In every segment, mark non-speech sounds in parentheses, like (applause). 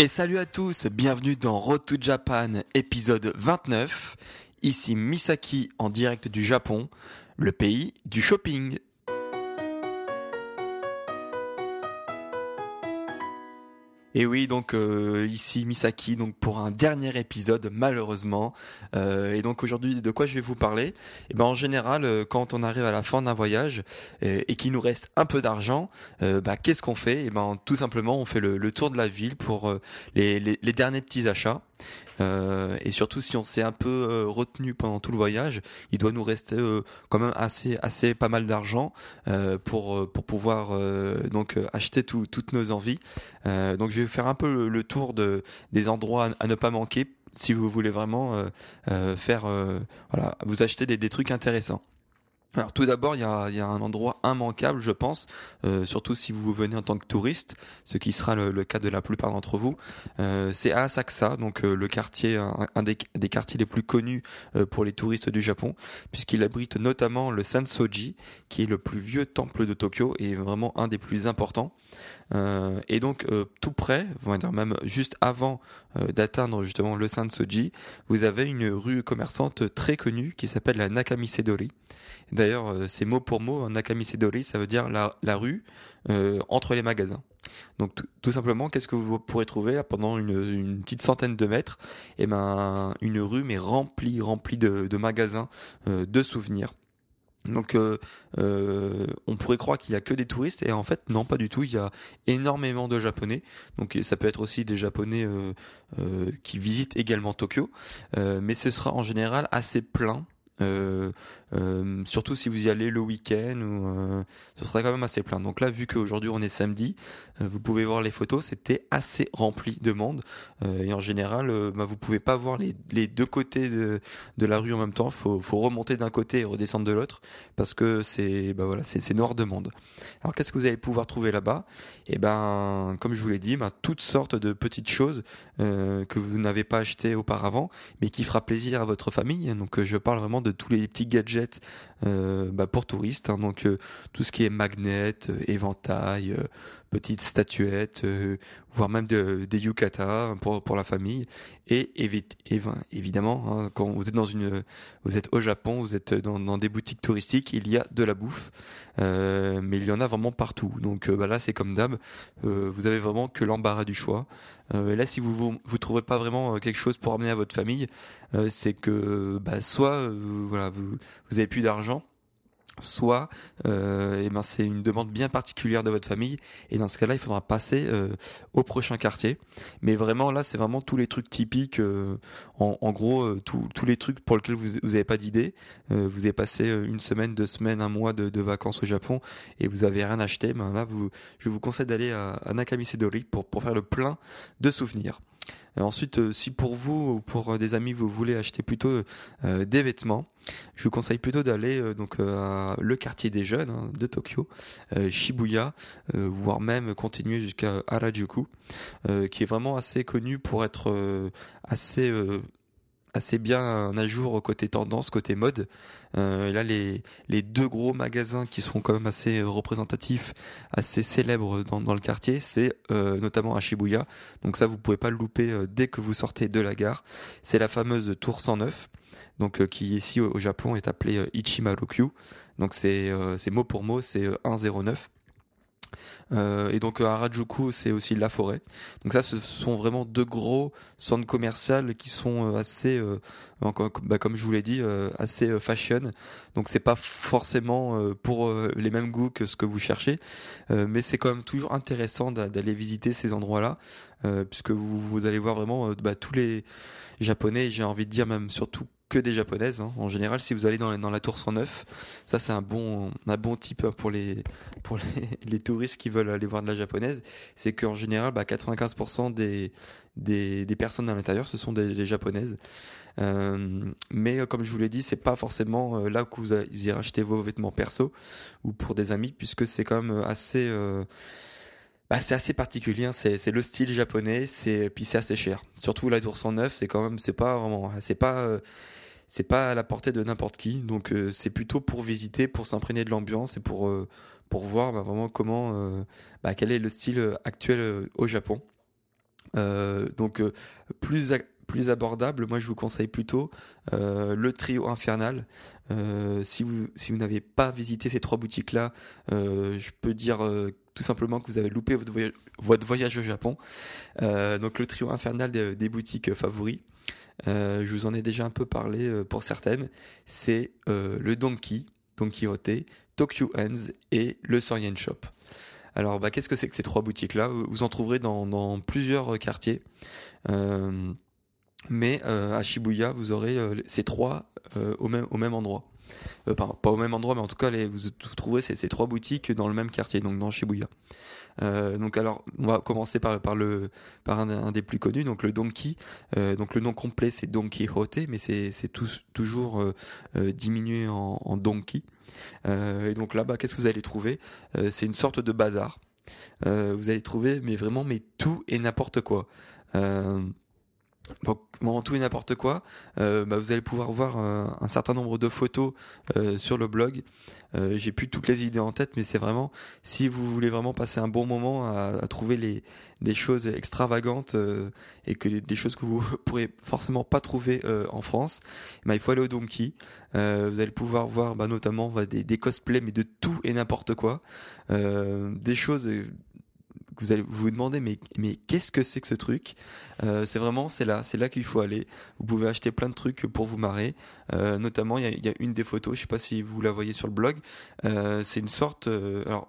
Et salut à tous, bienvenue dans Road to Japan, épisode 29. Ici Misaki en direct du Japon, le pays du shopping. Et oui, donc euh, ici Misaki, donc pour un dernier épisode malheureusement. Euh, et donc aujourd'hui, de quoi je vais vous parler? Et eh ben en général, euh, quand on arrive à la fin d'un voyage et qu'il nous reste un peu d'argent, bah, qu'est-ce qu'on fait? Et eh ben tout simplement, on fait le, tour de la ville pour les derniers petits achats. Euh, et surtout si on s'est un peu euh, retenu pendant tout le voyage, il doit nous rester euh, quand même assez assez pas mal d'argent pour pour pouvoir donc acheter tout- toutes nos envies. Donc je vais faire un peu le, le tour de des endroits à, à ne pas manquer si vous voulez vraiment euh, euh, faire euh, voilà vous acheter des, des trucs intéressants. Alors tout d'abord, il y a, un endroit immanquable, je pense, euh, surtout si vous venez en tant que touriste, ce qui sera le, cas de la plupart d'entre vous. Euh, c'est Asakusa, donc euh, le quartier, un, des, quartiers les plus connus euh, pour les touristes du Japon, puisqu'il abrite notamment le Sansoji, qui est le plus vieux temple de Tokyo et vraiment un des plus importants. Et donc tout près, on même juste avant d'atteindre justement le Sansoji, vous avez une rue commerçante très connue qui s'appelle la Nakamisedori. D'ailleurs, euh, c'est mot pour mot, Nakamisedori, ça veut dire la, rue euh, entre les magasins. Donc tout- simplement, qu'est-ce que vous pourrez trouver là, pendant une, petite centaine de mètres? Eh ben, une rue mais remplie, remplie de, magasins, euh, de souvenirs. Donc, on pourrait croire qu'il y a que des touristes, et en fait, non, pas du tout. Il y a énormément de Japonais. Donc, ça peut être aussi des Japonais qui visitent également Tokyo, mais ce sera en général assez plein. Euh, euh, surtout si vous y allez le week-end, euh, ce serait quand même assez plein. Donc là, vu qu'aujourd'hui on est samedi, euh, vous pouvez voir les photos, c'était assez rempli de monde. Euh, et en général, bah, vous pouvez pas voir les, deux côtés de, de la rue en même temps. Faut, faut remonter d'un côté et redescendre de l'autre parce que c'est bah voilà, c'est noir de monde. Alors qu'est-ce que vous allez pouvoir trouver là-bas? Et ben, comme je vous l'ai dit, bah, toutes sortes de petites choses que vous n'avez pas achetées auparavant, mais qui fera plaisir à votre famille. Donc je parle vraiment de tous les petits gadgets euh, bah, pour touristes. hein. donc euh, tout ce qui est magnet, euh, éventail, petites statuettes, euh, voire même de- des yukata pour, pour la famille. Et évi- évi- évidemment, hein, quand vous êtes dans une, vous êtes au Japon, vous êtes dans, des boutiques touristiques, il y a de la bouffe, euh, mais il y en a vraiment partout. Donc euh, bah, là, c'est comme d'hab, vous avez vraiment que l'embarras du choix. Et là, si vous vous, trouvez pas vraiment quelque chose pour amener à votre famille, c'est que bah, soit voilà, vous, vous avez plus d'argent soit euh, eh ben c'est une demande bien particulière de votre famille. Et dans ce cas-là il faudra passer euh, au prochain quartier. Mais vraiment là c'est vraiment tous les trucs typiques euh, en, gros euh, tous les trucs pour lesquels vous vous avez pas d'idée. Vous avez passé une semaine deux semaines un mois de, vacances au Japon et vous avez rien acheté ben là je vous conseille d'aller à, à Nakamisedori pour pour faire le plein de souvenirs ensuite, euh, si pour vous ou pour euh, des amis vous voulez acheter plutôt euh, des vêtements, je vous conseille plutôt d'aller euh, donc euh, à le quartier des jeunes hein, de Tokyo, euh, Shibuya, euh, voire même continuer jusqu'à Harajuku, euh, qui est vraiment assez connu pour être euh, assez euh, assez bien à jour côté tendance, côté mode. Euh, là, les, les deux gros magasins qui sont quand même assez représentatifs, assez célèbres dans, dans le quartier, c'est euh, notamment à Shibuya. Donc ça, vous pouvez pas le louper euh, dès que vous sortez de la gare. C'est la fameuse Tour 109, donc euh, qui ici au, Japon est appelée euh, Ichimaru-kyu. Donc c'est mot pour mot, c'est euh, 109. Euh, et donc à Harajuku, c'est aussi la forêt. Donc ça, ce sont vraiment deux gros centres commerciaux qui sont euh, assez, euh, bah, comme je vous l'ai dit, assez fashion. Donc c'est pas forcément pour les mêmes goûts que ce que vous cherchez, mais c'est quand même toujours intéressant d'aller visiter ces endroits-là, puisque vous, vous, allez voir vraiment bah, tous les Japonais, j'ai envie de dire même surtout que des japonaises. Hein. En général, si vous allez dans, la tour 109, ça c'est un bon, un bon type pour les, pour (laughs) les, touristes qui veulent aller voir de la japonaise. C'est qu'en général, bah, 95% des, des, des, personnes à l'intérieur, ce sont des, japonaises. Euh, mais euh, comme je vous l'ai dit, c'est pas forcément euh, là que vous, irez acheter vos vêtements perso ou pour des amis, puisque c'est quand même assez bah, c'est assez particulier, hein. c'est le style japonais, c'est puis c'est assez cher. Surtout la tour 109, c'est quand même c'est pas vraiment c'est pas c'est pas à la portée de n'importe qui. Donc euh, c'est plutôt pour visiter, pour s'imprégner de l'ambiance et pour euh, pour voir bah, vraiment comment euh, bah, quel est le style actuel au Japon. donc plus plus abordable, moi je vous conseille plutôt le trio infernal. si vous si vous n'avez pas visité ces trois boutiques là, je peux dire tout simplement que vous avez loupé votre voyage, votre voyage au Japon. donc le trio infernal des boutiques favoris. Euh, je vous en ai déjà un peu parlé euh, pour certaines. C'est euh, le Donkey, Don Quixote, Tokyo Hands et le Sorien Shop. Alors, bah, qu'est-ce que c'est que ces trois boutiques-là? Vous en trouverez dans, plusieurs quartiers. mais à Shibuya, vous aurez ces trois au, même, au même endroit. pas, au même endroit, mais en tout cas, vous trouverez ces, trois boutiques dans le même quartier, donc dans Shibuya. Euh, donc alors, on va commencer par, par, le, par un, des plus connus, donc le Donkey. Euh, donc le nom complet c'est Donkey Quixote, mais c'est toujours euh, diminué en, en Donkey. et donc là-bas, qu'est-ce que vous allez trouver? C'est une sorte de bazar. vous allez trouver, mais vraiment, mais tout et n'importe quoi. Donc, en tout et n'importe quoi, euh, bah, vous allez pouvoir voir euh, un certain nombre de photos euh, sur le blog. J'ai plus toutes les idées en tête, mais c'est vraiment si vous voulez vraiment passer un bon moment à, trouver les des choses extravagantes et que des choses que vous (laughs) pourrez forcément pas trouver en France, bah, il faut aller au Donkey. vous allez pouvoir voir bah, notamment des, des cosplays, mais de tout et n'importe quoi, des choses vous allez vous demander mais mais qu'est-ce que c'est que ce truc? Euh, C'est vraiment c'est là c'est là qu'il faut aller. Vous pouvez acheter plein de trucs pour vous marrer. Euh, notamment il y a, une des photos, je sais pas si vous la voyez sur le blog. Euh, c'est une sorte alors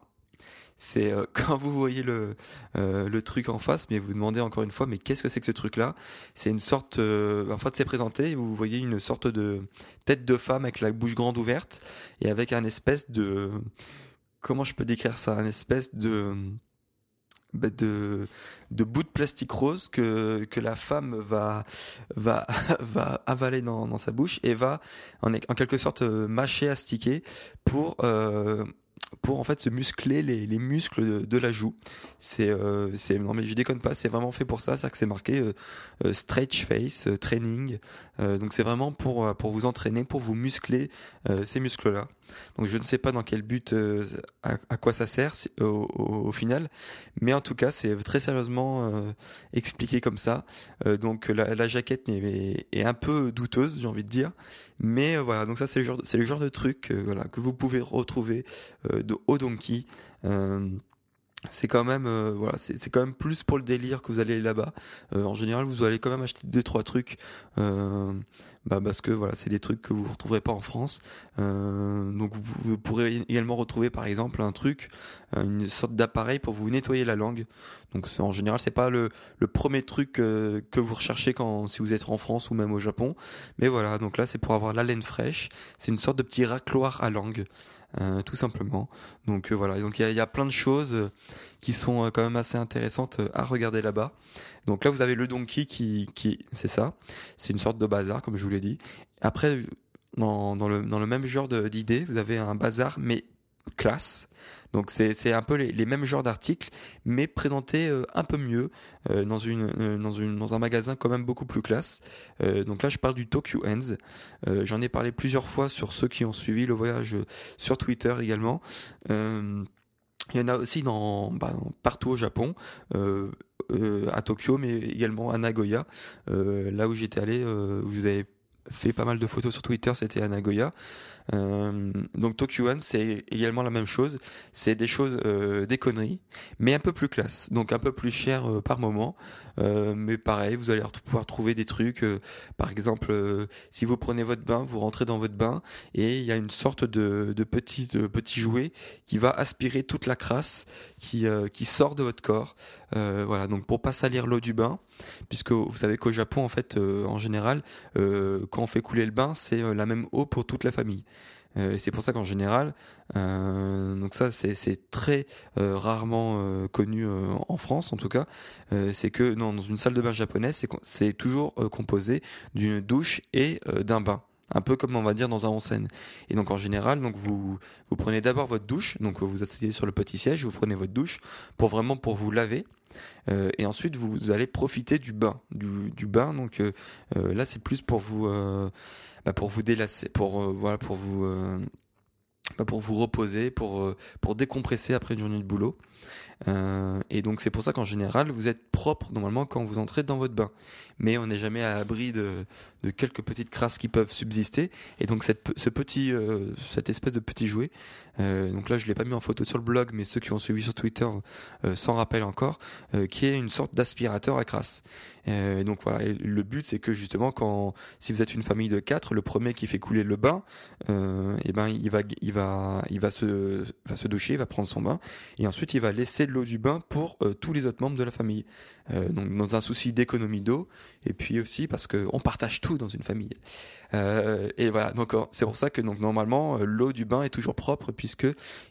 c'est (laughs) quand vous voyez le le truc en face, mais vous demandez encore une fois, mais qu'est-ce que c'est que ce truc-là? C'est une sorte, en fait, c'est présenté. Vous voyez une sorte de tête de femme avec la bouche grande ouverte et avec un espèce de, comment je peux décrire ça, un espèce de de, de bouts de plastique rose que, que la femme va, va, (laughs) va avaler dans, dans sa bouche et va en, en quelque sorte euh, mâcher, astiquer pour, euh, pour en fait se muscler les, les muscles de, la joue. C'est euh, c'est non mais je déconne pas, c'est vraiment fait pour ça, c'est que c'est marqué euh, euh, stretch face training. donc c'est vraiment pour pour vous entraîner, pour vous muscler ces muscles là. Donc je ne sais pas dans quel but, à, quoi ça sert au, final, mais en tout cas c'est très sérieusement expliqué comme ça. donc la, jaquette est, un peu douteuse, j'ai envie de dire, mais voilà. Donc ça c'est le genre de truc que vous pouvez retrouver de donkey c'est quand même euh, voilà c'est quand même plus pour le délire que vous allez là-bas. Euh, en général vous allez quand même acheter deux trois trucs euh, bah parce que voilà c'est des trucs que vous retrouverez pas en France. Donc vous, pourrez également retrouver par exemple un truc une sorte d'appareil pour vous nettoyer la langue. Donc en général c'est pas le, le premier truc que vous recherchez quand si vous êtes en France ou même au Japon. Mais voilà donc là c'est pour avoir la laine fraîche. C'est une sorte de petit racloir à langue euh, tout simplement. Donc euh, voilà, donc il y, a plein de choses euh, qui sont quand même assez intéressantes à regarder là-bas. Donc là, vous avez le Donkey qui, qui c'est ça, c'est une sorte de bazar comme je vous l'ai dit. Après, dans, dans, le, dans le même genre d'idée, vous avez un bazar mais classe. Donc c'est un peu les, mêmes genres d'articles, mais présentés euh, un peu mieux euh, dans, une, euh, dans, une, dans un magasin quand même beaucoup plus classe. donc là je parle du Tokyo Ends. J'en ai parlé plusieurs fois sur ceux qui ont suivi le voyage sur Twitter également. il y en a aussi dans, bah, partout au Japon. à Tokyo, mais également à Nagoya, là où j'étais allé, où je vous avais fait pas mal de photos sur Twitter, c'était à Nagoya. Euh, donc Tokyo One, c'est également la même chose. C'est des choses, euh, des conneries, mais un peu plus classe, donc un peu plus cher euh, par moment. mais pareil, vous allez pouvoir trouver des trucs. par exemple, si vous prenez votre bain, vous rentrez dans votre bain et il y a une sorte de, de petit, petit jouet qui va aspirer toute la crasse qui, qui sort de votre corps. voilà, donc pour pas salir l'eau du bain, puisque vous savez qu'au Japon, en fait, en général, quand on fait couler le bain, c'est la même eau pour toute la famille. Euh, c'est pour ça qu'en général, euh, donc ça c'est très euh, rarement connu en France en tout cas, c'est que non, dans une salle de bain japonaise, c'est toujours composé d'une douche et d'un bain un peu comme on va dire dans un onsen. Et donc en général, donc vous vous prenez d'abord votre douche, donc vous asseyez sur le petit siège, vous prenez votre douche pour vraiment pour vous laver, et ensuite vous allez profiter du bain, du, du bain. Donc là c'est plus pour vous bah, pour vous délasser, pour euh, voilà, pour vous euh, bah, reposer, euh, pour décompresser après une journée de boulot. Euh, et donc c'est pour ça qu'en général, vous êtes propre normalement quand vous entrez dans votre bain. Mais on n'est jamais à l'abri de, quelques petites crasses qui peuvent subsister. Et donc cette, ce petit, euh, cette espèce de petit jouet, euh, donc là je l'ai pas mis en photo sur le blog, mais ceux qui ont suivi sur Twitter s'en rappellent encore, qui est une sorte d'aspirateur à crasse. Et donc voilà, le but c'est que justement quand si vous êtes une famille de quatre, le premier qui fait couler le bain, et ben il va il va il va se va se doucher, il va prendre son bain, et ensuite il va laisser l'eau du bain pour euh, tous les autres membres de la famille. Euh, donc dans un souci d'économie d'eau et puis aussi parce qu'on partage tout dans une famille. Euh, et voilà, donc c'est pour ça que donc normalement l'eau du bain est toujours propre puisque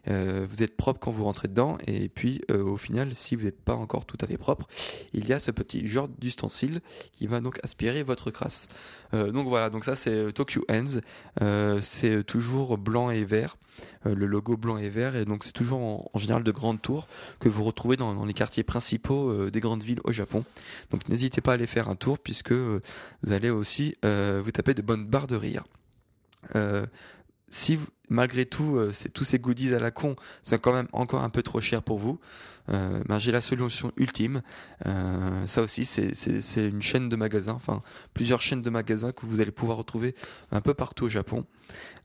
vous êtes propre quand vous rentrez dedans et puis au final si vous n'êtes pas encore tout à fait propre, il y a ce petit genre d'ustensile qui va donc aspirer votre crasse. donc voilà, donc ça c'est Tokyo Hands, c'est toujours blanc et vert. Euh, le logo blanc et vert. Et donc c'est toujours en, général de grandes tours que vous retrouvez dans, les quartiers principaux euh, des grandes villes au Japon. Donc n'hésitez pas à aller faire un tour puisque euh, vous allez aussi vous taper de bonnes barres de rire si malgré tout, c'est tous ces goodies à la con sont quand même encore un peu trop cher pour vous, euh, ben, j'ai la solution ultime. Euh, ça aussi, c'est une chaîne de magasins, enfin plusieurs chaînes de magasins que vous allez pouvoir retrouver un peu partout au Japon.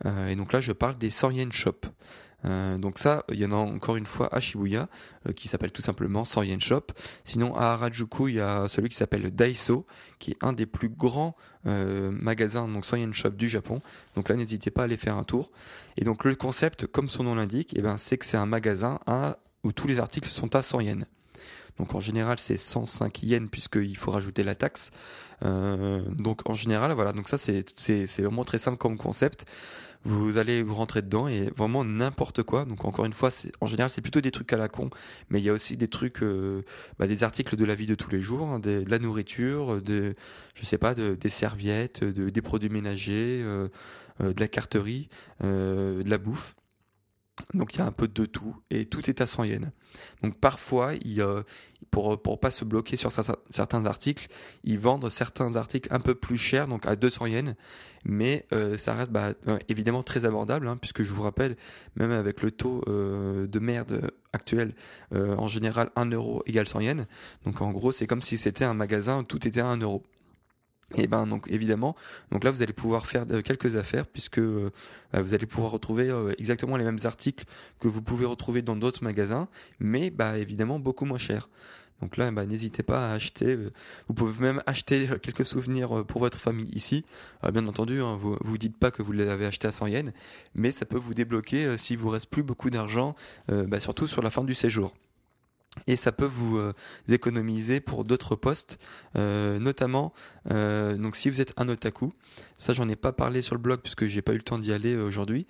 Euh, et donc là, je parle des 100 yen shop. Euh, donc ça, il y en a encore une fois à Shibuya, euh, qui s'appelle tout simplement 100 Yen Shop. Sinon, à Harajuku, il y a celui qui s'appelle Daiso, qui est un des plus grands euh, magasins, donc 100 Yen Shop du Japon. Donc là, n'hésitez pas à aller faire un tour. Et donc le concept, comme son nom l'indique, eh ben, c'est que c'est un magasin où tous les articles sont à 100 yens. Donc en général c'est 105 yens puisqu'il faut rajouter la taxe. donc en général voilà donc ça c'est vraiment très simple comme concept vous allez vous rentrer dedans et vraiment n'importe quoi. Donc encore une fois, en général c'est plutôt des trucs à la con, mais il y a aussi des trucs, euh, bah, des articles de la vie de tous les jours, hein, de la nourriture, de, je sais pas, de, des serviettes, de, des produits ménagers, euh, euh, de la carterie, de la bouffe. Donc il y a un peu de tout et tout est à 100 yens. Donc parfois, il, pour pour pas se bloquer sur certains articles, ils vendent certains articles un peu plus chers, donc à 200 yens, mais euh, ça reste bah, euh, évidemment très abordable, hein, puisque je vous rappelle, même avec le taux euh, de merde actuel, en général 1 euro égale 100 yens. Donc en gros, c'est comme si c'était un magasin où tout était à 1 euro. Et ben donc évidemment, donc là vous allez pouvoir faire quelques affaires puisque euh, vous allez pouvoir retrouver euh, exactement les mêmes articles que vous pouvez retrouver dans d'autres magasins, mais bah évidemment beaucoup moins cher. Donc là, bah, n'hésitez pas à acheter. Euh, vous pouvez même acheter quelques souvenirs pour votre famille ici. bien entendu, hein, vous vous dites pas que vous les avez achetés à 100 yens, mais ça peut vous débloquer si vous reste plus beaucoup d'argent, bah, surtout sur la fin du séjour et ça peut vous euh, économiser pour d'autres postes, euh, notamment euh, donc si vous êtes un otaku, ça j'en ai pas parlé sur le blog puisque j'ai pas eu le temps d'y aller aujourd'hui,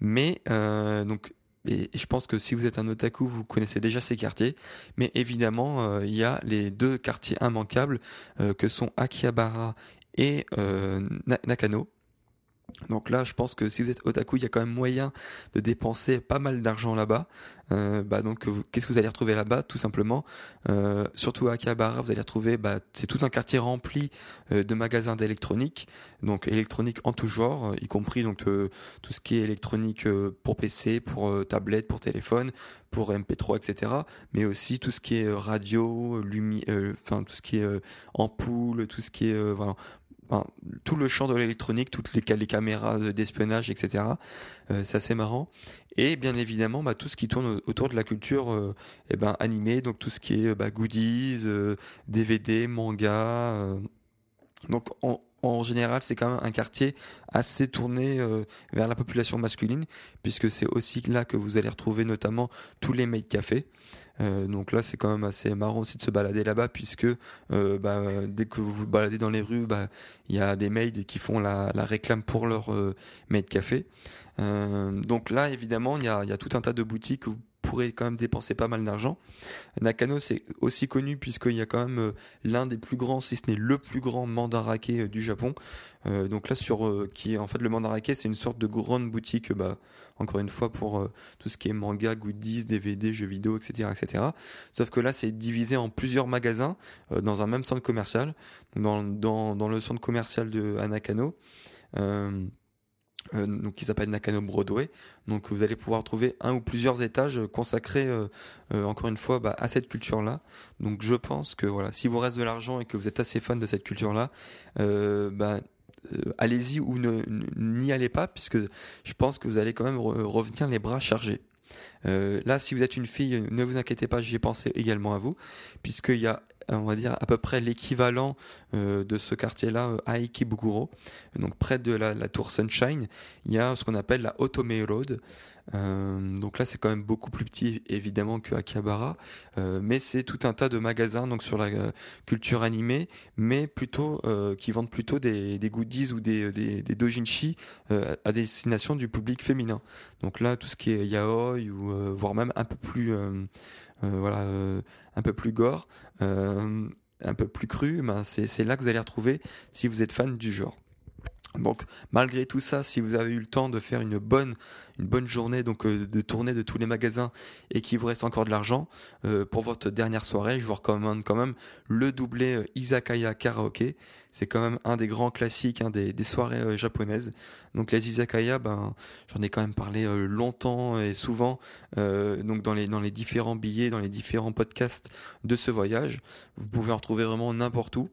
mais donc et je pense que si vous êtes un otaku, vous connaissez déjà ces quartiers, mais évidemment il y a les deux quartiers immanquables que sont Akihabara et Nakano. Donc là, je pense que si vous êtes otaku, il y a quand même moyen de dépenser pas mal d'argent là-bas. Euh, bah donc, qu'est-ce que vous allez retrouver là-bas Tout simplement, euh, surtout à Akihabara, vous allez retrouver, bah, c'est tout un quartier rempli euh, de magasins d'électronique, donc électronique en tout genre, y compris donc tout ce qui est électronique pour PC, pour tablette, pour téléphone, pour MP3, etc. Mais aussi tout ce qui est radio, lumière, enfin tout ce qui est ampoule, tout ce qui est tout le champ de l'électronique, toutes les, caméras d'espionnage, etc. c'est assez marrant. Et bien évidemment, bah, tout ce qui tourne autour de la culture eh ben, animée, donc tout ce qui est bah, goodies, DVD, manga. donc on, en général, c'est quand même un quartier assez tourné euh, vers la population masculine, puisque c'est aussi là que vous allez retrouver notamment tous les maid cafés. Euh, donc là, c'est quand même assez marrant aussi de se balader là-bas, puisque euh, bah, dès que vous vous baladez dans les rues, bah, il y a des maids qui font la, réclame pour leur maid café. donc là, évidemment, il y a, tout un tas de boutiques pourrait quand même dépenser pas mal d'argent. Nakano, c'est aussi connu puisqu'il y a quand même euh, l'un des plus grands, si ce n'est le plus grand mandarake euh, du Japon. Euh, donc là, sur qui est en fait le mandarake, c'est une sorte de grande boutique, bah, encore une fois pour tout ce qui est manga, goodies, DVD, jeux vidéo, etc., etc. Sauf que là, c'est divisé en plusieurs magasins dans un même centre commercial, dans, dans, dans le centre commercial de Anakano. Euh, donc qui s'appelle Nakano Broadway. Donc vous allez pouvoir trouver un ou plusieurs étages consacrés euh, euh, encore une fois bah, à cette culture-là. Donc je pense que voilà, si vous reste de l'argent et que vous êtes assez fan de cette culture-là, bah, allez-y ou n'y allez pas puisque je pense que vous allez quand même revenir les bras chargés. Là, si vous êtes une fille, ne vous inquiétez pas, j'y ai pensé également à vous, puisqu'il y a on va dire à peu près l'équivalent euh, de ce quartier-là euh, à Ikebukuro, donc près de la, tour Sunshine, il y a ce qu'on appelle la Otome Road. Euh, donc là, c'est quand même beaucoup plus petit évidemment que Akihabara, mais c'est tout un tas de magasins donc sur la culture animée, mais plutôt qui vendent plutôt des, goodies ou des, des, à destination du public féminin. Donc là, tout ce qui est yaoi ou voire même un peu plus euh, euh, gore, euh, un peu plus cru, ben c'est là que vous allez retrouver si vous êtes fan du genre. Donc malgré tout ça, si vous avez eu le temps de faire une bonne, une bonne journée, donc de tourner de tous les magasins et qu'il vous reste encore de l'argent, pour votre dernière soirée, je vous recommande quand même le doublé Izakaya Karaoke c'est quand même un des grands classiques hein, des, soirées euh, japonaises. Donc les izakaya, ben, j'en ai quand même parlé euh, longtemps et souvent euh, donc dans les, dans les différents billets, dans les différents podcasts de ce voyage. Vous pouvez en retrouver vraiment n'importe où.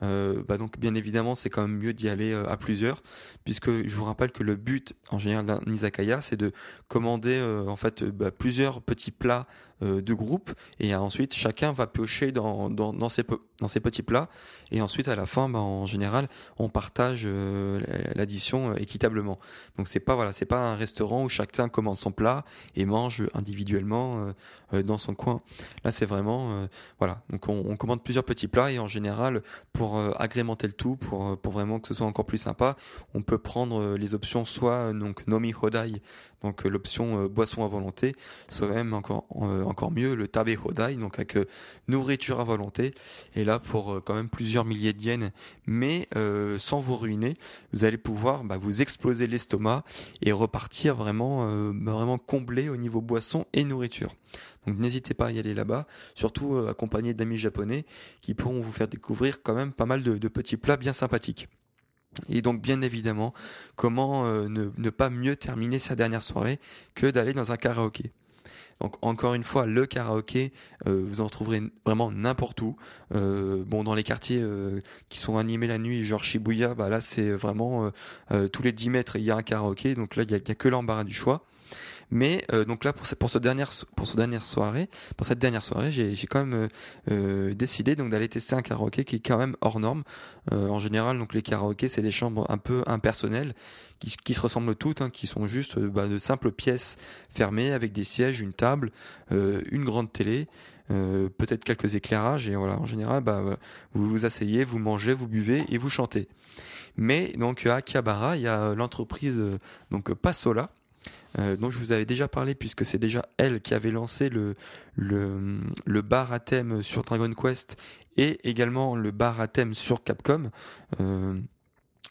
bah donc bien évidemment c'est quand même mieux d'y aller à plusieurs puisque je vous rappelle que le but en général d'un izakaya c'est de commander en fait bah, plusieurs petits plats de groupe et ensuite chacun va piocher dans, dans, dans, ses, dans ses petits plats et ensuite à la fin bah, en général, on partage euh, l'addition euh, équitablement. Donc c'est pas voilà, c'est pas un restaurant où chacun commande son plat et mange individuellement euh, dans son coin. Là, c'est vraiment voilà. Donc on, commande plusieurs petits plats et en général, pour agrémenter le tout, pour pour vraiment que ce soit encore plus sympa, on peut prendre les options soit donc nomi hodai, donc l'option boisson à volonté, soit même encore encore mieux le tabe hodai, donc avec nourriture à volonté. Et là, pour quand même plusieurs milliers de yens mais euh, sans vous ruiner, vous allez pouvoir bah, vous exploser l'estomac et repartir vraiment, euh, vraiment comblé au niveau boisson et nourriture. Donc n'hésitez pas à y aller là-bas, surtout euh, accompagné d'amis japonais qui pourront vous faire découvrir quand même pas mal de, petits plats bien sympathiques. Et donc bien évidemment, comment ne, pas mieux terminer sa dernière soirée que d'aller dans un karaoké. Donc encore une fois, le karaoké, euh, vous en trouverez vraiment n'importe où. Euh, bon, dans les quartiers euh, qui sont animés la nuit, genre Shibuya, bah là c'est vraiment tous les 10 mètres il y a un karaoké, donc là il n'y a, a, que l'embarras du choix. Mais euh, donc là pour, pour ce dernière pour ce dernière soirée, pour cette dernière soirée, j'ai quand même euh, euh, décidé donc d'aller tester un karaoké qui est quand même hors norme. en général, donc les karaokés c'est des chambres un peu impersonnelles qui, qui se ressemblent toutes, hein, qui sont juste bah, de simples pièces fermées avec des sièges, une table, une grande télé. peut-être quelques éclairages et voilà en général bah, vous vous asseyez vous mangez vous buvez et vous chantez mais donc à Akihabara il y a l'entreprise donc Passola euh, dont je vous avais déjà parlé puisque c'est déjà elle qui avait lancé le, le, bar à thème sur Dragon Quest et également le bar à thème sur Capcom. Euh,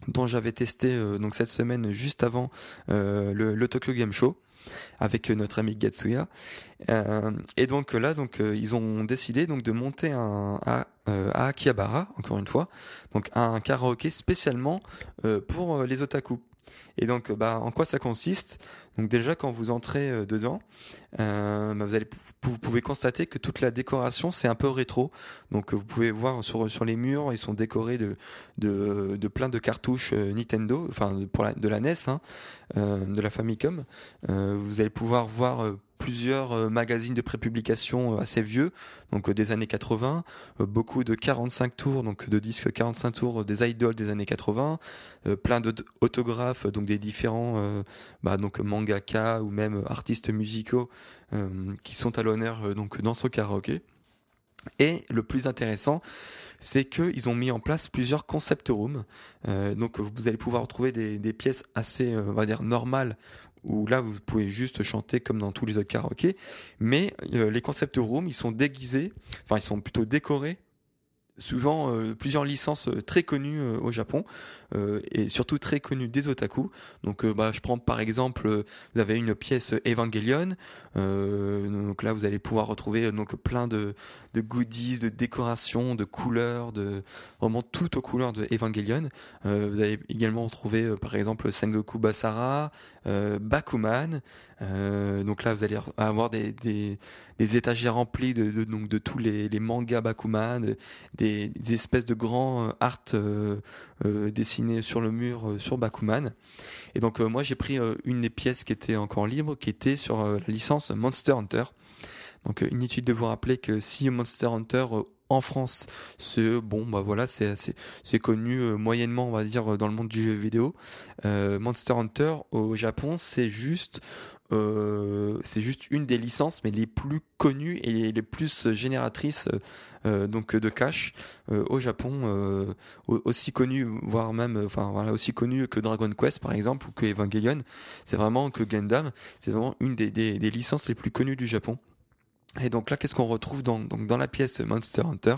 dont j'avais testé euh, donc cette semaine juste avant euh, le, le, Tokyo Game Show avec notre ami Gatsuya et donc là donc ils ont décidé donc de monter un à, à Akihabara encore une fois donc un karaoké spécialement pour les otaku et donc, bah, en quoi ça consiste? Donc déjà quand vous entrez euh, dedans, euh, bah, vous, pouvez constater que toute la décoration c'est un peu rétro. Donc vous pouvez voir sur, les murs, ils sont décorés de, de, de plein de cartouches Nintendo, enfin de la NES, hein, de la Famicom. vous allez pouvoir voir plusieurs euh, magazines de prépublication euh, assez vieux, donc euh, des années 80, beaucoup de 45 tours, donc de disques 45 tours des idoles des années 80, plein d'autographes, donc des différents bah, donc mangaka ou même artistes musicaux qui sont à l'honneur donc dans ce karaoké. Et le plus intéressant, c'est qu'ils ont mis en place plusieurs concept rooms. donc vous allez pouvoir trouver des, des pièces assez, on va dire, normales où là vous pouvez juste chanter comme dans tous les autres karaokés, mais euh, les concept rooms ils sont déguisés, enfin ils sont plutôt décorés souvent euh, plusieurs licences euh, très connues euh, au Japon et surtout très connues des otaku. Donc bah, je prends par exemple, vous avez une pièce Evangelion, donc là vous allez pouvoir retrouver donc plein de, de goodies, de décorations, de couleurs, de vraiment toutes aux couleurs de Evangelion. vous allez également retrouver par exemple Sengoku Basara, Bakuman. donc là vous allez avoir des, des, des étagères remplies de, de, donc de tous les, les mangas Bakuman, espèces de grands euh, art euh, euh, dessinés sur le mur sur Bakuman. Et donc moi j'ai pris une des pièces qui était encore libre, qui était sur la licence Monster Hunter. Donc inutile de vous rappeler que si Monster Hunter en France, c'est bon, bah voilà, c'est c'est connu moyennement, on va dire, dans le monde du jeu vidéo. Monster Hunter au Japon, c'est juste euh, c'est juste une des licences, mais les plus connues et les, plus génératrices euh, donc de cash euh, au Japon, aussi connues, voire même, enfin voilà, aussi que Dragon Quest par exemple ou que Evangelion. C'est vraiment que Gundam, c'est vraiment une des, des, des licences les plus connues du Japon. Et donc là, qu'est-ce qu'on retrouve dans, donc dans la pièce Monster Hunter?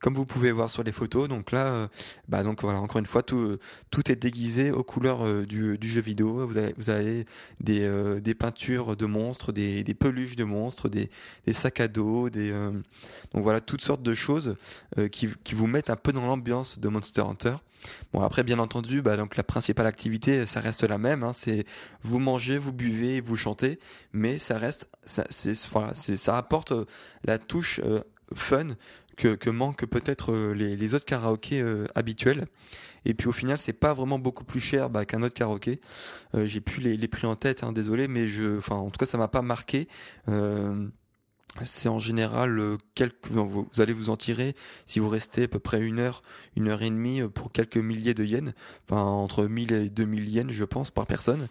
Comme vous pouvez voir sur les photos. Donc là, euh, bah donc voilà, encore une fois, tout, euh, tout est déguisé aux couleurs euh, du, du, jeu vidéo. Vous avez, vous avez des, des peintures de monstres, des, des peluches de monstres, des, des sacs à dos, des donc voilà toutes sortes de choses qui, qui vous mettent un peu dans l'ambiance de Monster Hunter. Bon après bien entendu bah donc la principale activité ça reste la même hein, c'est vous mangez vous buvez vous chantez mais ça reste ça c'est voilà ça apporte la touche fun que, que manquent peut-être euh, les, autres karaokés euh, habituels. Et puis au final, c'est pas vraiment beaucoup plus cher bah, qu'un autre karaoké. Euh, J'ai plus les, les, en tête, hein, désolé, mais je, enfin en tout cas, ça m'a pas marqué. C'est en général quelques, vous allez vous en tirer si vous restez à peu près une heure, une heure et demie pour quelques milliers de yens, enfin entre 1000 et 2000 yens je pense par personne.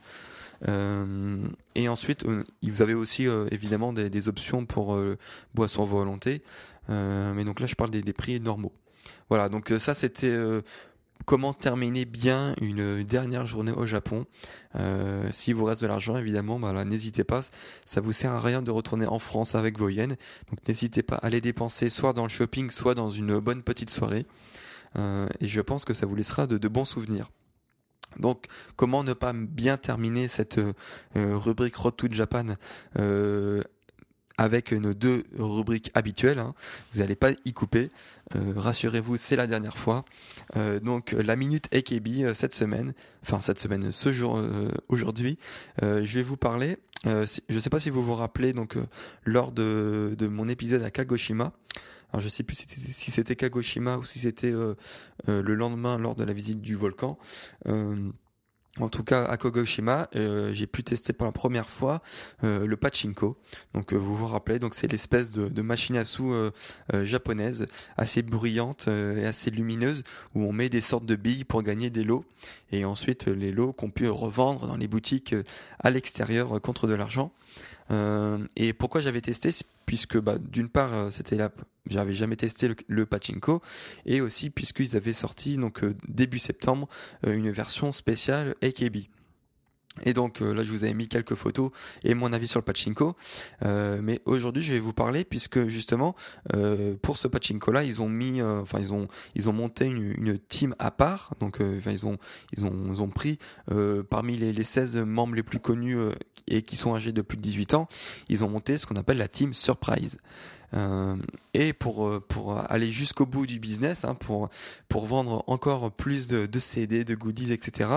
Euh, et ensuite, vous avez aussi évidemment des, options pour boissons volonté. Euh, mais donc là, je parle des, prix normaux. Voilà, donc euh, ça, c'était euh, comment terminer bien une dernière journée au Japon. Euh, si vous reste de l'argent, évidemment, bah n'hésitez pas. Ça vous sert à rien de retourner en France avec vos yens. Donc n'hésitez pas à les dépenser soit dans le shopping, soit dans une bonne petite soirée. Euh, et je pense que ça vous laissera de bons souvenirs. Donc, comment ne pas bien terminer cette euh, rubrique Road to Japan euh, avec nos deux rubriques habituelles. Hein. Vous n'allez pas y couper. Euh, rassurez-vous, c'est la dernière fois. Donc la minute AKB cette semaine, enfin cette semaine, ce jour, aujourd'hui, je vais vous parler. je ne sais pas si vous vous rappelez donc lors de mon épisode à Kagoshima. Alors je sais plus si c'était Kagoshima ou si c'était le lendemain lors de la visite du volcan. En tout cas, à Kogoshima, euh, j'ai pu tester pour la première fois euh, le pachinko. Donc, euh, vous vous rappelez, donc c'est l'espèce de, machine à sous japonaise, assez bruyante et assez lumineuse, où on met des sortes de billes pour gagner des lots, et ensuite les lots qu'on peut revendre dans les boutiques à l'extérieur contre de l'argent. Et pourquoi j'avais testé puisque bah, d'une part euh, c'était là j'avais jamais testé le, pachinko et aussi puisqu'ils avaient sorti donc euh, début septembre euh, une version spéciale AKB. Et donc là, je vous avais mis quelques photos et mon avis sur le pachinko. mais aujourd'hui, je vais vous parler puisque justement pour ce pachinko là, ils ont mis, enfin ils ont ils ont monté une, une team à part. Donc enfin ils ont ils ont ils ont pris parmi les, les 16 membres les plus connus et qui sont âgés de plus de 18 ans, ils ont monté ce qu'on appelle la team Surprise. Et pour, pour aller jusqu'au bout du business, hein, pour, pour vendre encore plus de, CD, de goodies, etc.,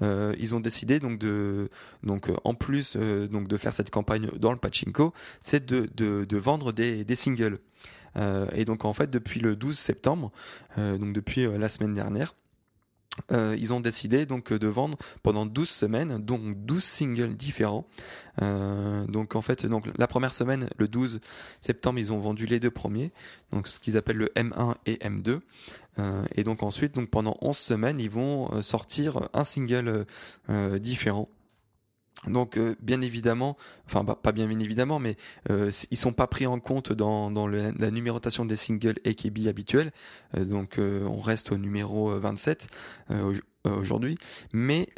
ils ont décidé donc de donc en plus donc de faire cette campagne dans le pachinko, c'est de, de, de, vendre des, des singles. et donc en fait depuis le 12 septembre, donc depuis la semaine dernière, euh, ils ont décidé donc de vendre pendant 12 semaines, donc 12 singles différents. Euh, donc en fait, donc la première semaine, le 12 septembre, ils ont vendu les deux premiers, donc ce qu'ils appellent le M1 et M2. Euh, et donc ensuite, donc pendant 11 semaines, ils vont sortir un single différent. Donc euh, bien évidemment, enfin bah, pas bien, évidemment, mais euh, ils sont pas pris en compte dans, la numérotation des singles AKB habituels. Euh, donc euh, on reste au numéro 27 aujourd'hui, mais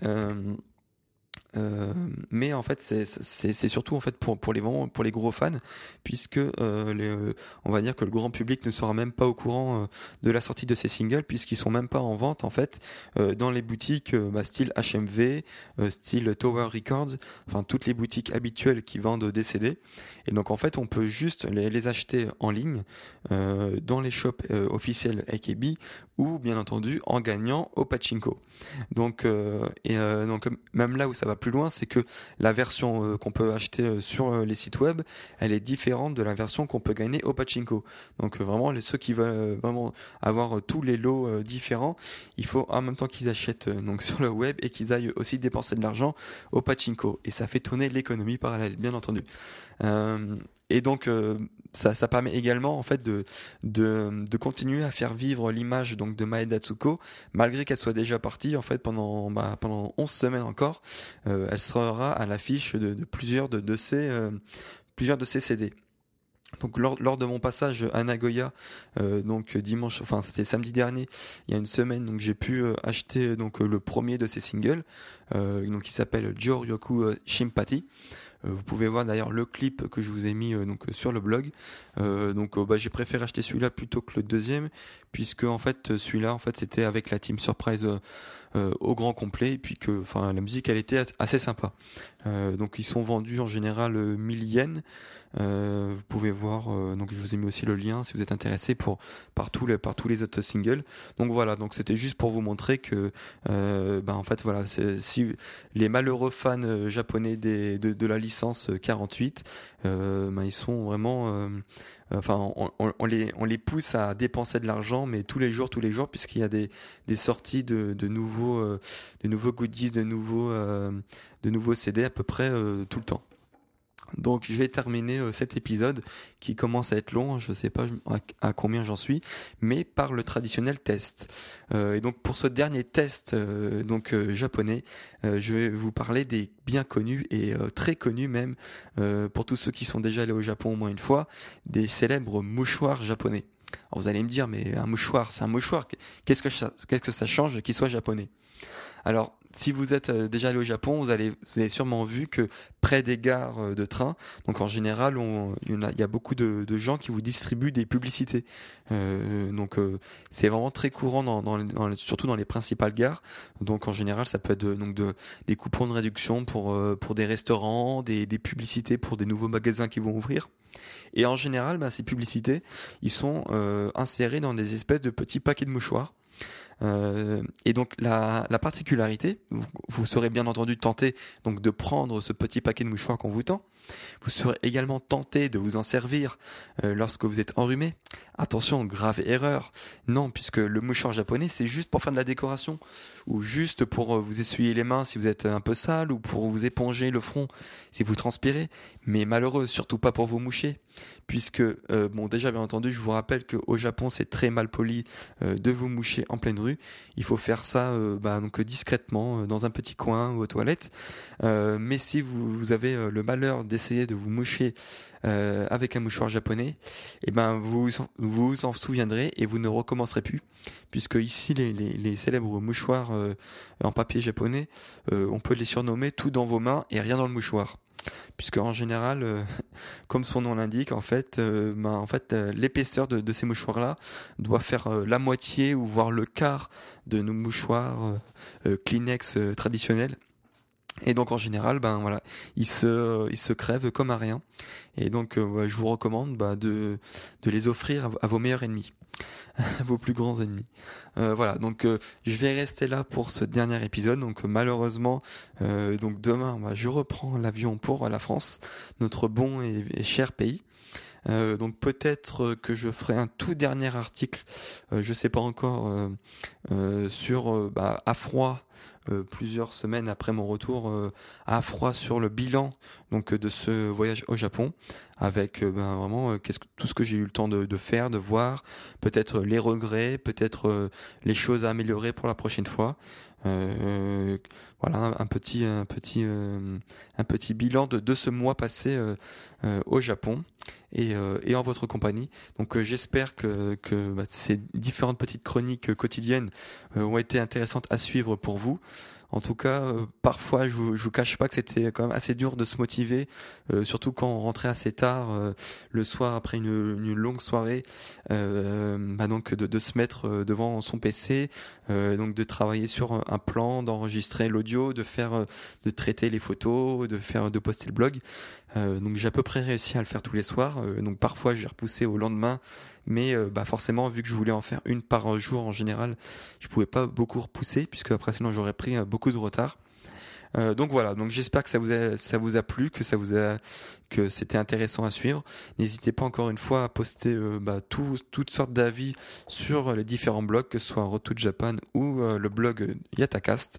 euh, mais en fait, c'est surtout en fait pour, pour les pour les gros fans, puisque euh, euh, on va dire que le grand public ne sera même pas au courant de la sortie de ces singles, puisqu'ils sont même pas en vente en fait dans les boutiques bah, style HMV, style Tower Records, enfin toutes les boutiques habituelles qui vendent des CD. Et donc en fait, on peut juste les, les acheter en ligne dans les shops officiels AKB ou bien entendu en gagnant au pachinko. Donc et donc même là où ça va plus loin, c'est que la version euh, qu'on peut acheter euh, sur euh, les sites web, elle est différente de la version qu'on peut gagner au pachinko. Donc vraiment, les, ceux qui veulent vraiment avoir tous les lots différents, il faut en même temps qu'ils achètent donc (laughs) sur le web et qu'ils aillent aussi dépenser de l'argent au pachinko. Et ça fait tourner l'économie parallèle, bien entendu. Et donc euh, ça, ça, permet également en fait de, de, de continuer à faire vivre l'image donc de Maeda Tsuko malgré qu'elle soit déjà partie en fait pendant bah, pendant 11 semaines encore. Euh, elle sera à l'affiche de, plusieurs de, de euh, plusieurs de ces CD. Donc lors, lors, de mon passage à Nagoya, euh, donc dimanche, enfin c'était samedi dernier, il y a une semaine, donc j'ai pu acheter donc le premier de ces singles, donc qui s'appelle Joryoku Shimpati. Euh, vous pouvez voir d'ailleurs le clip que je vous ai mis euh, donc sur le blog. Euh, donc bah, j'ai préféré acheter celui-là plutôt que le deuxième, puisque en fait celui-là en fait c'était avec la team surprise au grand complet, et puis que enfin la musique elle était assez sympa. donc ils sont vendus en général 1000 yens. Euh, vous pouvez voir, euh, donc je vous ai mis aussi le lien si vous êtes intéressé pour par tous les par tous les autres singles. Donc voilà, donc c'était juste pour vous montrer que, euh, ben en fait voilà, si les malheureux fans japonais des, de, de la licence 48, ben ils sont vraiment enfin on, les on les pousse à dépenser de l'argent mais tous les jours tous les jours puisqu'il y a des, sorties de, de nouveaux de nouveaux goodies de nouveaux de nouveaux CD à peu près tout le temps donc je vais terminer euh, cet épisode qui commence à être long, je ne sais pas à, combien j'en suis, mais par le traditionnel test. Euh, et donc pour ce dernier test euh, donc japonais, je vais vous parler des bien connus et très connus même pour tous ceux qui sont déjà allés au Japon au moins une fois, des célèbres mouchoirs japonais. Alors vous allez me dire mais un mouchoir, c'est un mouchoir, qu'est-ce que ça change qu'il soit japonais? Alors si vous êtes euh, déjà allé au Japon, vous, allez, vous avez sûrement vu que près des gares euh, de train, donc en général, il, y a, beaucoup de, gens qui vous distribuent des publicités. Euh, donc euh, c'est vraiment très courant, dans, surtout dans les principales gares. Donc en général, ça peut être donc de, des coupons de réduction pour, pour des restaurants, des, des publicités pour des nouveaux magasins qui vont ouvrir. Et en général, bah, ces publicités, ils sont euh, insérés dans des espèces de petits paquets de mouchoirs. Euh, et donc la, la particularité, vous, vous, serez bien entendu tenté donc de prendre ce petit paquet de mouchoirs qu'on vous tend. Vous serez également tenté de vous en servir euh, lorsque vous êtes enrhumé. Attention, grave erreur. Non, puisque le mouchoir japonais, c'est juste pour faire de la décoration, ou juste pour euh, vous essuyer les mains si vous êtes un peu sale, ou pour vous éponger le front si vous transpirez. Mais malheureux, surtout pas pour vous moucher, puisque, euh, bon, déjà bien entendu, je vous rappelle qu'au Japon, c'est très mal poli de vous moucher en pleine rue. Il faut faire ça bah, donc discrètement dans un petit coin ou aux toilettes. mais si vous, vous avez le malheur d'essayer de vous moucher euh, avec un mouchoir japonais, et eh ben vous vous en souviendrez et vous ne recommencerez plus, puisque ici les, les, célèbres mouchoirs euh, en papier japonais, euh, on peut les surnommer tout dans vos mains et rien dans le mouchoir puisque en général, (laughs) comme son nom l'indique, en fait, ben, en fait, l'épaisseur de, de, ces mouchoirs-là doit faire la moitié ou voire le quart de nos mouchoirs Kleenex traditionnels. Et donc en général, ben voilà, ils se, ils se crèvent comme à rien. Et donc je vous recommande bah, de, de les offrir à, vos meilleurs ennemis, à (laughs) vos plus grands ennemis. voilà, donc je vais rester là pour ce dernier épisode. Donc malheureusement, donc demain, bah, je reprends l'avion pour la France, notre bon et cher pays. Euh, donc peut-être que je ferai un tout dernier article, euh, je sais pas encore, euh, sur bah, à froid. Plusieurs semaines après mon retour à froid sur le bilan donc de ce voyage au Japon avec ben, vraiment qu'est-ce que, tout ce que j'ai eu le temps de, faire de voir peut-être les regrets peut-être les choses à améliorer pour la prochaine fois. euh, voilà un petit un petit euh, un petit bilan de, de ce mois passé euh, au Japon et, en votre compagnie. Donc j'espère que, que bah, ces différentes petites chroniques quotidiennes ont été intéressantes à suivre pour vous. En tout cas, euh, parfois, je vous, vous cache pas que c'était quand même assez dur de se motiver, euh, surtout quand on rentrait assez tard euh, le soir après une, une longue soirée, bah donc de, de, se mettre devant son PC, donc de travailler sur un plan, d'enregistrer l'audio, de faire, de traiter les photos, de faire, de poster le blog. donc j'ai à peu près réussi à le faire tous les soirs. donc parfois j'ai repoussé au lendemain mais euh, bah forcément vu que je voulais en faire une par jour en général, je pouvais pas beaucoup repousser puisque après sinon j'aurais pris euh, beaucoup de retard. Euh, donc voilà, donc j'espère que ça vous a ça vous a plu, que ça vous a que c'était intéressant à suivre. N'hésitez pas encore une fois à poster bah, tout, toutes sortes d'avis sur les différents blogs, que ce soit Retour Japan ou le blog Yatacast,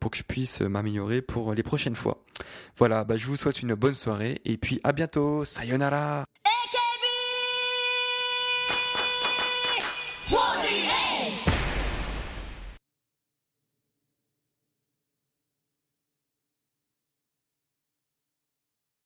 pour que je puisse m'améliorer pour les prochaines fois. Voilà, bah, je vous souhaite une bonne soirée et puis à bientôt. Sayonara.